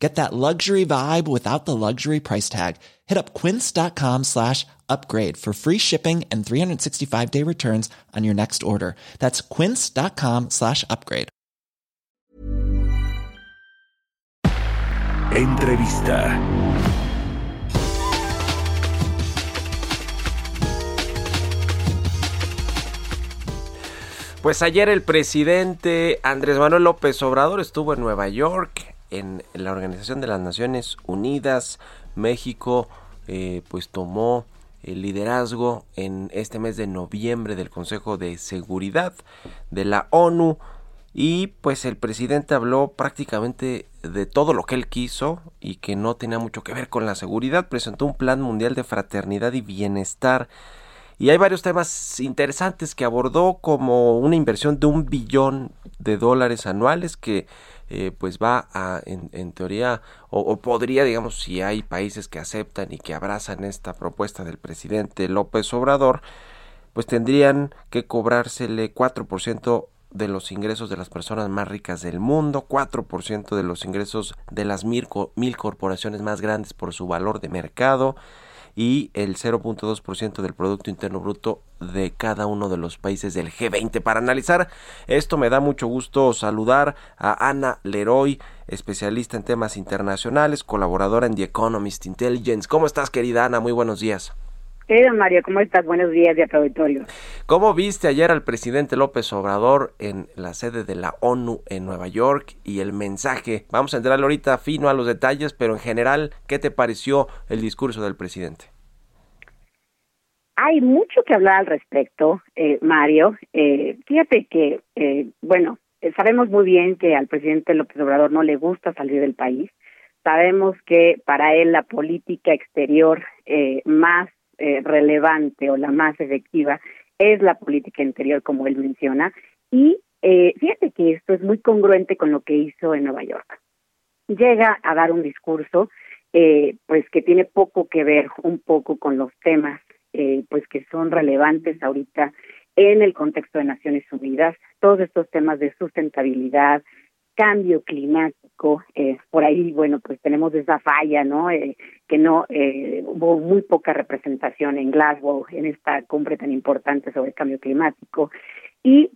Get that luxury vibe without the luxury price tag. Hit up quince.com slash upgrade for free shipping and 365 day returns on your next order. That's quince.com slash upgrade. Entrevista. Pues ayer el presidente Andrés Manuel López Obrador estuvo en Nueva York en la Organización de las Naciones Unidas. México eh, pues tomó el liderazgo en este mes de noviembre del Consejo de Seguridad de la ONU y pues el presidente habló prácticamente de todo lo que él quiso y que no tenía mucho que ver con la seguridad. Presentó un plan mundial de fraternidad y bienestar y hay varios temas interesantes que abordó como una inversión de un billón de dólares anuales que eh, pues va a, en, teoría, o, podría, digamos, si hay países que aceptan y que abrazan esta propuesta del presidente López Obrador, pues tendrían que cobrársele 4% de los ingresos de las personas más ricas del mundo, 4% de los ingresos de las mil corporaciones más grandes por su valor de mercado, y el 0.2% del Producto Interno Bruto de cada uno de los países del G20. Para analizar esto me da mucho gusto saludar a Ana Leroy, especialista en temas internacionales, colaboradora en The Economist Intelligence. ¿Cómo estás, querida Ana? Muy buenos días. Querido Mario, ¿cómo estás? Buenos días de auditorio. ¿Cómo viste ayer al presidente López Obrador en la sede de la ONU en Nueva York y el mensaje? Vamos a entrar ahorita fino a los detalles, pero en general, ¿qué te pareció el discurso del presidente? Hay mucho que hablar al respecto, eh, Mario. Eh, fíjate que, eh, bueno, sabemos muy bien que al presidente López Obrador no le gusta salir del país. Sabemos que para él la política exterior más eh, relevante o la más efectiva es la política interior, como él menciona. Y eh, fíjate que esto es muy congruente con lo que hizo en Nueva York. Llega a dar un discurso, eh, pues que tiene poco que ver un poco con los temas, eh, pues que son relevantes ahorita en el contexto de Naciones Unidas, todos estos temas de sustentabilidad, cambio climático, eh, por ahí, bueno, pues tenemos esa falla, ¿no? Eh, que no eh, hubo muy poca representación en Glasgow, en esta cumbre tan importante sobre cambio climático, y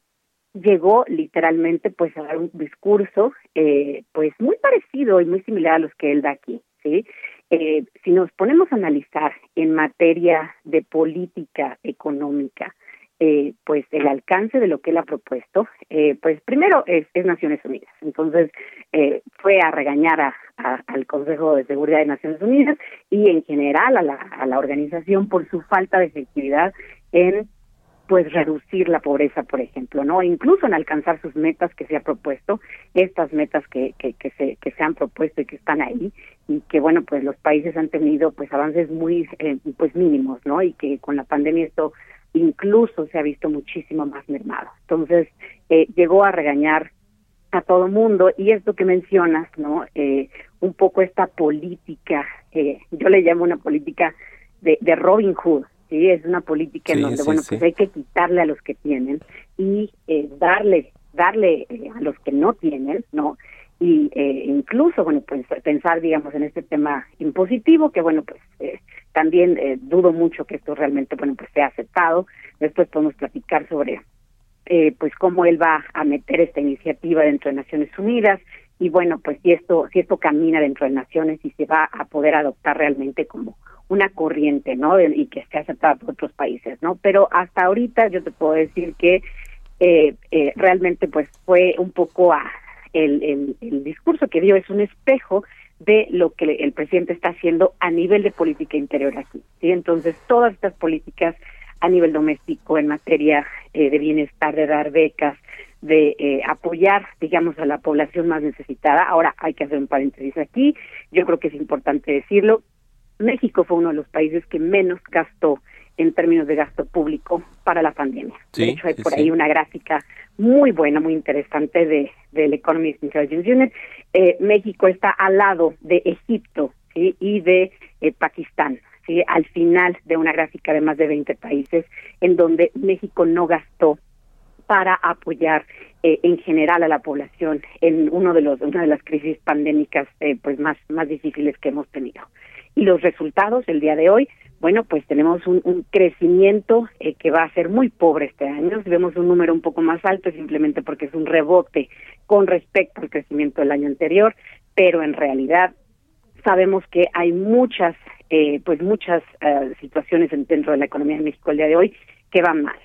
llegó literalmente pues a dar un discurso eh, pues muy parecido y muy similar a los que él da aquí, ¿sí? Eh, si nos ponemos a analizar en materia de política económica, eh, pues el alcance de lo que él ha propuesto, eh, pues primero es, Naciones Unidas. Entonces eh, fue a regañar a, al Consejo de Seguridad de Naciones Unidas y en general a la, a la organización por su falta de efectividad en pues reducir la pobreza, por ejemplo, ¿no? Incluso en alcanzar sus metas que se ha propuesto, estas metas que, que, que se que se han propuesto y que están ahí y que bueno, pues los países han tenido pues avances muy eh, pues mínimos, ¿no? Y que con la pandemia esto incluso se ha visto muchísimo más mermado. Entonces, eh, llegó a regañar a todo mundo y esto que mencionas, ¿no? Eh, un poco esta política, eh, yo le llamo una política de, de Robin Hood, ¿sí? Es una política en donde, bueno, pues hay que quitarle a los que tienen y eh, darle, darle eh, a los que no tienen, ¿no? Y eh, incluso, bueno, pues pensar, digamos, en este tema impositivo, que bueno, pues eh, también eh, dudo mucho que esto realmente, bueno, pues sea aceptado. Después podemos platicar sobre, eh, pues, cómo él va a meter esta iniciativa dentro de Naciones Unidas y, bueno, pues, si esto, si esto camina dentro de Naciones y se va a poder adoptar realmente como una corriente, ¿no? Y que esté aceptada por otros países, ¿no? Pero hasta ahorita yo te puedo decir que eh, eh, realmente, pues, fue un poco a el, el, el discurso que dio es un espejo de lo que el presidente está haciendo a nivel de política interior aquí. ¿sí? Entonces, todas estas políticas a nivel doméstico en materia eh, de bienestar, de dar becas, de eh, apoyar, digamos, a la población más necesitada. Ahora hay que hacer un paréntesis aquí. Yo creo que es importante decirlo. México fue uno de los países que menos gastó en términos de gasto público para la pandemia. de hecho, hay por ahí una gráfica muy buena, muy interesante de del Economist Intelligence Unit. Eh, México está al lado de Egipto y de eh, Pakistán. ¿sí? al final de una gráfica de más de 20 países en donde México no gastó para apoyar eh, en general a la población en uno de los una de las crisis pandémicas eh, pues más más difíciles que hemos tenido y los resultados el día de hoy bueno pues tenemos un, un crecimiento eh, que va a ser muy pobre este año si vemos un número un poco más alto simplemente porque es un rebote con respecto al crecimiento del año anterior pero en realidad sabemos que hay muchas eh, pues muchas eh, situaciones dentro de la economía de México el día de hoy que van mal.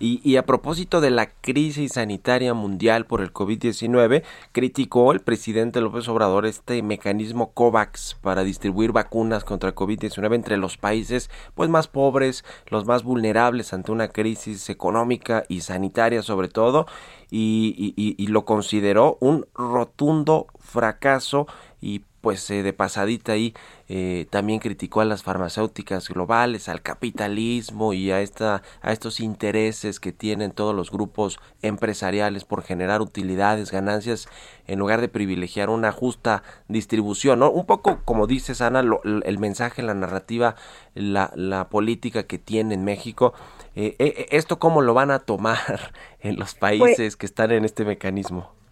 Y, a propósito de la crisis sanitaria mundial por el COVID-19, criticó el presidente López Obrador este mecanismo COVAX para distribuir vacunas contra el COVID-19 entre los países pues más pobres, los más vulnerables ante una crisis económica y sanitaria sobre todo, y, y, y lo consideró un rotundo fracaso y pues eh, de pasadita ahí eh, también criticó a las farmacéuticas globales, al capitalismo y a esta a estos intereses que tienen todos los grupos empresariales por generar utilidades, ganancias en lugar de privilegiar una justa distribución, ¿no? Un poco como dices Ana, el mensaje, la narrativa, la, la política que tiene en México, eh, esto cómo lo van a tomar en los pues países que están en este mecanismo.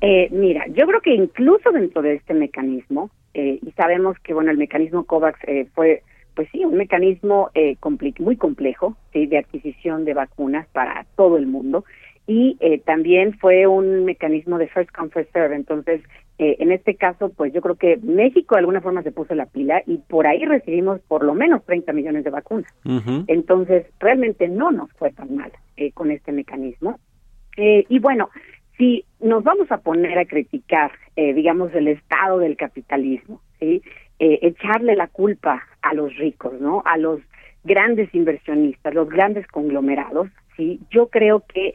Eh, mira, yo creo que incluso dentro de este mecanismo, eh, y sabemos que, bueno, el mecanismo COVAX eh, fue, pues sí, un mecanismo eh, muy complejo ¿sí? de adquisición de vacunas para todo el mundo, y eh, también fue un mecanismo de first come, first serve. Entonces, eh, en este caso, pues yo creo que México de alguna forma se puso la pila y por ahí recibimos por lo menos 30 millones de vacunas. Entonces, realmente no nos fue tan mal eh, con este mecanismo. Eh, y bueno, si nos vamos a poner a criticar, eh, digamos, el estado del capitalismo, ¿sí? Eh, echarle la culpa a los ricos, ¿no? A los grandes inversionistas, los grandes conglomerados, ¿sí? Yo creo que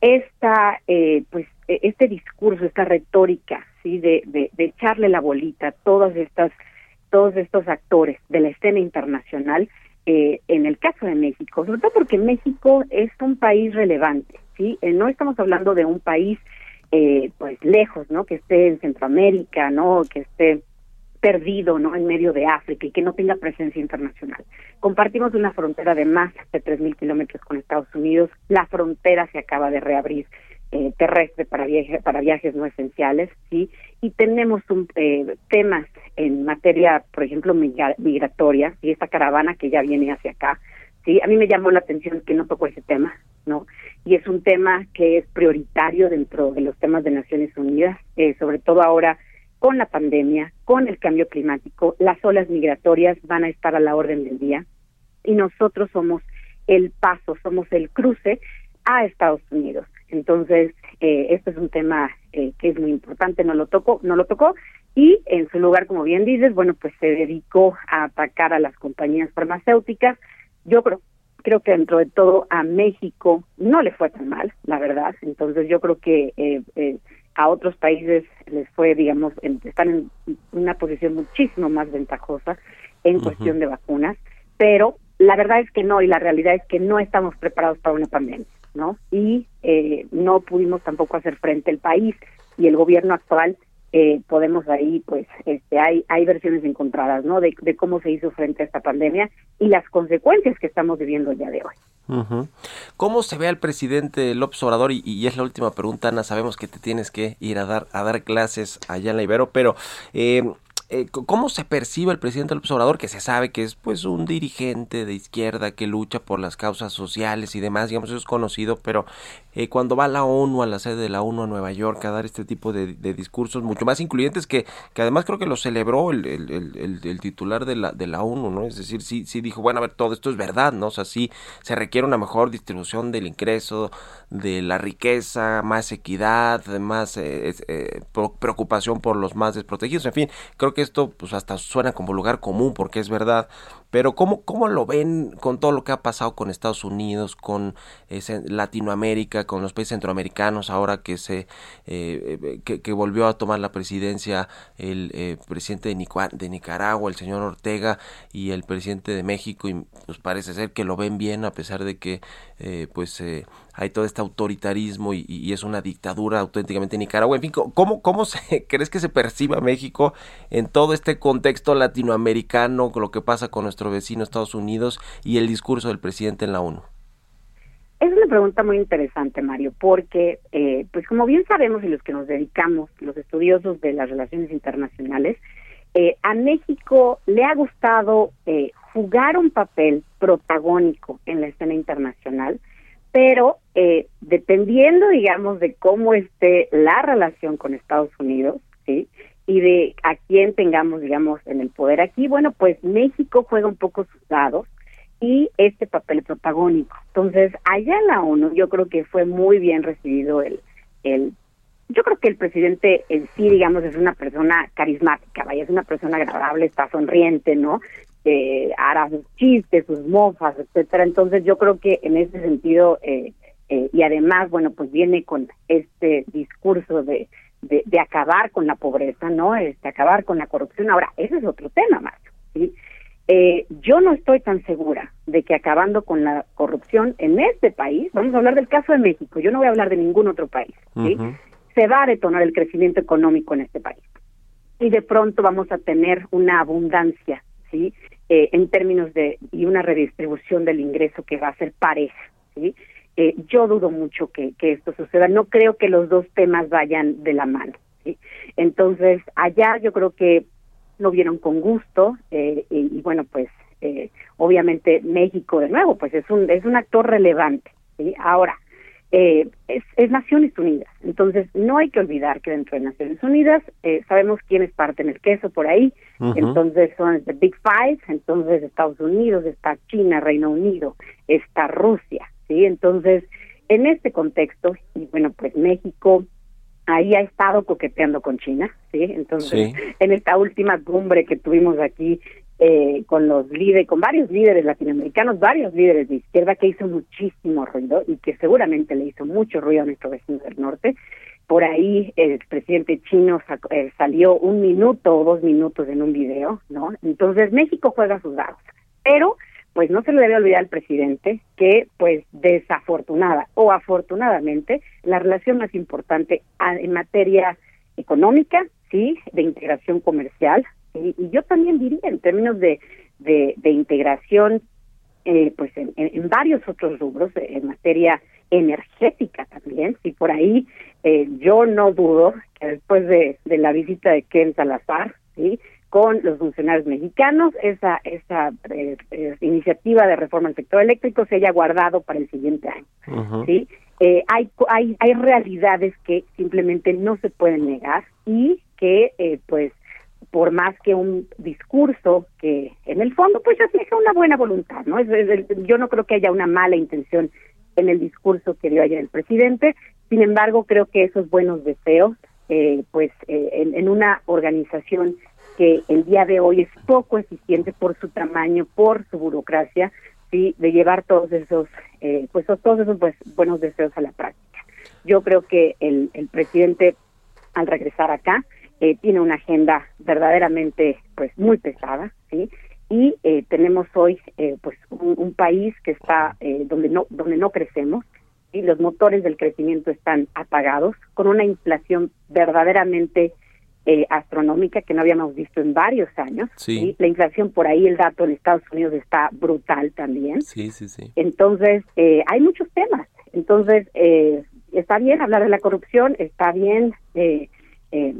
esta, eh, pues, e, este discurso, esta retórica, ¿sí? De, de, echarle la bolita a todas estas, todos estos actores de la escena internacional, eh, en el caso de México, sobre todo porque México es un país relevante, Eh, no estamos hablando de un país eh, pues lejos, ¿no? Que esté en Centroamérica, ¿no? Que esté perdido, ¿no? En medio de África y que no tenga presencia internacional. Compartimos una frontera de más de 3.000 kilómetros con Estados Unidos. La frontera se acaba de reabrir eh, terrestre para, viaje, para viajes no esenciales, ¿sí? Y tenemos un, eh, temas en materia, por ejemplo, migratoria, y esta caravana que ya viene hacia acá, ¿sí? A mí me llamó la atención que no tocó ese tema, ¿no? Y es un tema que es prioritario dentro de los temas de Naciones Unidas, eh, sobre todo ahora con la pandemia, con el cambio climático, las olas migratorias van a estar a la orden del día y nosotros somos el paso, somos el cruce a Estados Unidos. Entonces, eh, este es un tema eh, que es muy importante, no lo tocó, no lo tocó y en su lugar, como bien dices, bueno, pues se dedicó a atacar a las compañías farmacéuticas. Yo creo creo que dentro de todo a México no le fue tan mal, la verdad. Entonces yo creo que eh, eh, a otros países les fue, digamos, están en una posición muchísimo más ventajosa en cuestión de vacunas, pero la verdad es que no y la realidad es que no estamos preparados para una pandemia, ¿no? Y eh, no pudimos tampoco hacer frente al país y el gobierno actual eh, podemos ahí, pues, este, hay, hay versiones encontradas, ¿no? De, cómo se hizo frente a esta pandemia y las consecuencias que estamos viviendo el día de hoy. ¿Cómo se ve al presidente López Obrador? Y, y, es la última pregunta, Ana. Sabemos que te tienes que ir a dar a dar clases allá en la Ibero, pero eh, eh, ¿cómo se percibe el presidente López Obrador, que se sabe que es pues un dirigente de izquierda que lucha por las causas sociales y demás, digamos, eso es conocido, pero eh, cuando va a la ONU, a la sede de la ONU a Nueva York, a dar este tipo de, discursos mucho más incluyentes, que, que además creo que lo celebró el, el, el, el, titular de la, de la ONU, ¿no? Es decir, sí, sí dijo, bueno, a ver, todo esto es verdad, ¿no? O sea, sí se requiere una mejor distribución del ingreso, de la riqueza, más equidad, más eh, eh, preocupación por los más desprotegidos, en fin, creo que esto pues hasta suena como lugar común porque es verdad, pero ¿cómo, cómo lo ven con todo lo que ha pasado con Estados Unidos, con Latinoamérica, con los países centroamericanos, ahora que se eh, que, volvió a tomar la presidencia el eh, presidente de, Nicaragua, el señor Ortega, y el presidente de México, y pues parece ser que lo ven bien a pesar de que eh, pues eh, hay todo este autoritarismo y, es una dictadura auténticamente en Nicaragua. En fin, ¿cómo, cómo se, crees que se perciba México en todo este contexto latinoamericano, con lo que pasa con nuestro vecino Estados Unidos y el discurso del presidente en la ONU? Es una pregunta muy interesante, Mario, porque, eh, pues como bien sabemos y los que nos dedicamos, los estudiosos de las relaciones internacionales, eh, a México le ha gustado eh, jugar un papel protagónico en la escena internacional, pero eh, dependiendo, digamos, de cómo esté la relación con Estados Unidos, ¿sí? Y de a quién tengamos, digamos, en el poder aquí, bueno, pues México juega un poco sus dados y este papel protagónico. Entonces, allá en la ONU yo creo que fue muy bien recibido el, el yo creo que el presidente en sí, digamos, es una persona carismática, vaya, es una persona agradable, está sonriente, ¿no? Eh, hará sus chistes, sus mofas, etcétera. Entonces, yo creo que en ese sentido, eh, eh, y además, bueno, pues viene con este discurso de, de, de acabar con la pobreza, ¿no? Este, acabar con la corrupción. Ahora, ese es otro tema, Marco, ¿sí? Eh, yo no estoy tan segura de que acabando con la corrupción en este país, vamos a hablar del caso de México, yo no voy a hablar de ningún otro país, ¿sí? se va a detonar el crecimiento económico en este país. Y de pronto vamos a tener una abundancia, ¿sí? Eh, en términos de, y una redistribución del ingreso que va a ser pareja, ¿sí? Eh, yo dudo mucho que, que esto suceda. No creo que los dos temas vayan de la mano. ¿sí? Entonces, allá yo creo que lo vieron con gusto eh, y, y, bueno, pues eh, obviamente México de nuevo, pues es un es un actor relevante. ¿sí? Ahora, eh, es, Naciones Unidas. Entonces, no hay que olvidar que dentro de Naciones Unidas eh, sabemos quiénes parten el queso por ahí. Entonces, son the Big Five. Entonces, Estados Unidos, está China, Reino Unido, está Rusia. ¿Sí? Entonces, en este contexto, y bueno, pues México ahí ha estado coqueteando con China, ¿sí? Entonces, en esta última cumbre que tuvimos aquí eh, con los líderes, con varios líderes latinoamericanos, varios líderes de izquierda que hizo muchísimo ruido y que seguramente le hizo mucho ruido a nuestro vecino del norte. Por ahí el presidente chino eh, salió un minuto o dos minutos en un video, ¿no? Entonces México juega sus dados, pero pues no se le debe olvidar al presidente que pues desafortunada o afortunadamente la relación más importante en materia económica, sí, de integración comercial, y, yo también diría en términos de, de, integración, eh, pues en, en, varios otros rubros, en materia energética también, y por ahí eh, yo no dudo que después de, de la visita de Ken Salazar, ¿sí? Con los funcionarios mexicanos, esa, esa eh, iniciativa de reforma al sector eléctrico se haya guardado para el siguiente año. ¿sí? Eh, hay, hay, hay realidades que simplemente no se pueden negar y que eh, pues por más que un discurso que en el fondo pues refleja una buena voluntad, ¿no? Es, yo no creo que haya una mala intención en el discurso que dio ayer el presidente, sin embargo creo que esos buenos deseos, eh, pues eh, en, en, una organización que el día de hoy es poco eficiente por su tamaño, por su burocracia, sí, de llevar todos esos, eh, pues todos esos pues, buenos deseos a la práctica. Yo creo que el, presidente al regresar acá eh, tiene una agenda verdaderamente pues muy pesada, ¿sí? Y eh, tenemos hoy eh, pues un, país que está eh, donde no donde no crecemos y los motores del crecimiento están apagados con una inflación verdaderamente eh, astronómica que no habíamos visto en varios años. Sí. La inflación por ahí, el dato en Estados Unidos está brutal también. Sí, sí, sí. Entonces, eh, hay muchos temas. Entonces, eh, está bien hablar de la corrupción, está bien eh, eh,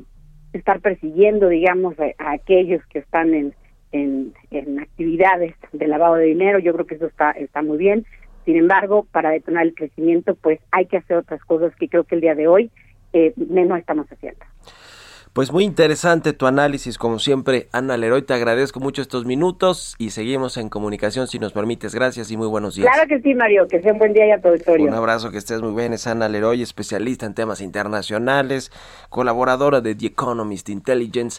estar persiguiendo, digamos, a, aquellos que están en, en, en, actividades de lavado de dinero. Yo creo que eso está, está muy bien. Sin embargo, para detonar el crecimiento, pues hay que hacer otras cosas que creo que el día de hoy eh, no estamos haciendo. Pues muy interesante tu análisis, como siempre, Ana Leroy. Te agradezco mucho estos minutos y seguimos en comunicación si nos permites. Gracias y muy buenos días. Claro que sí, Mario. Que sea un buen día y a tu historia. Un abrazo, que estés muy bien. Es Ana Leroy, especialista en temas internacionales, colaboradora de The Economist Intelligence.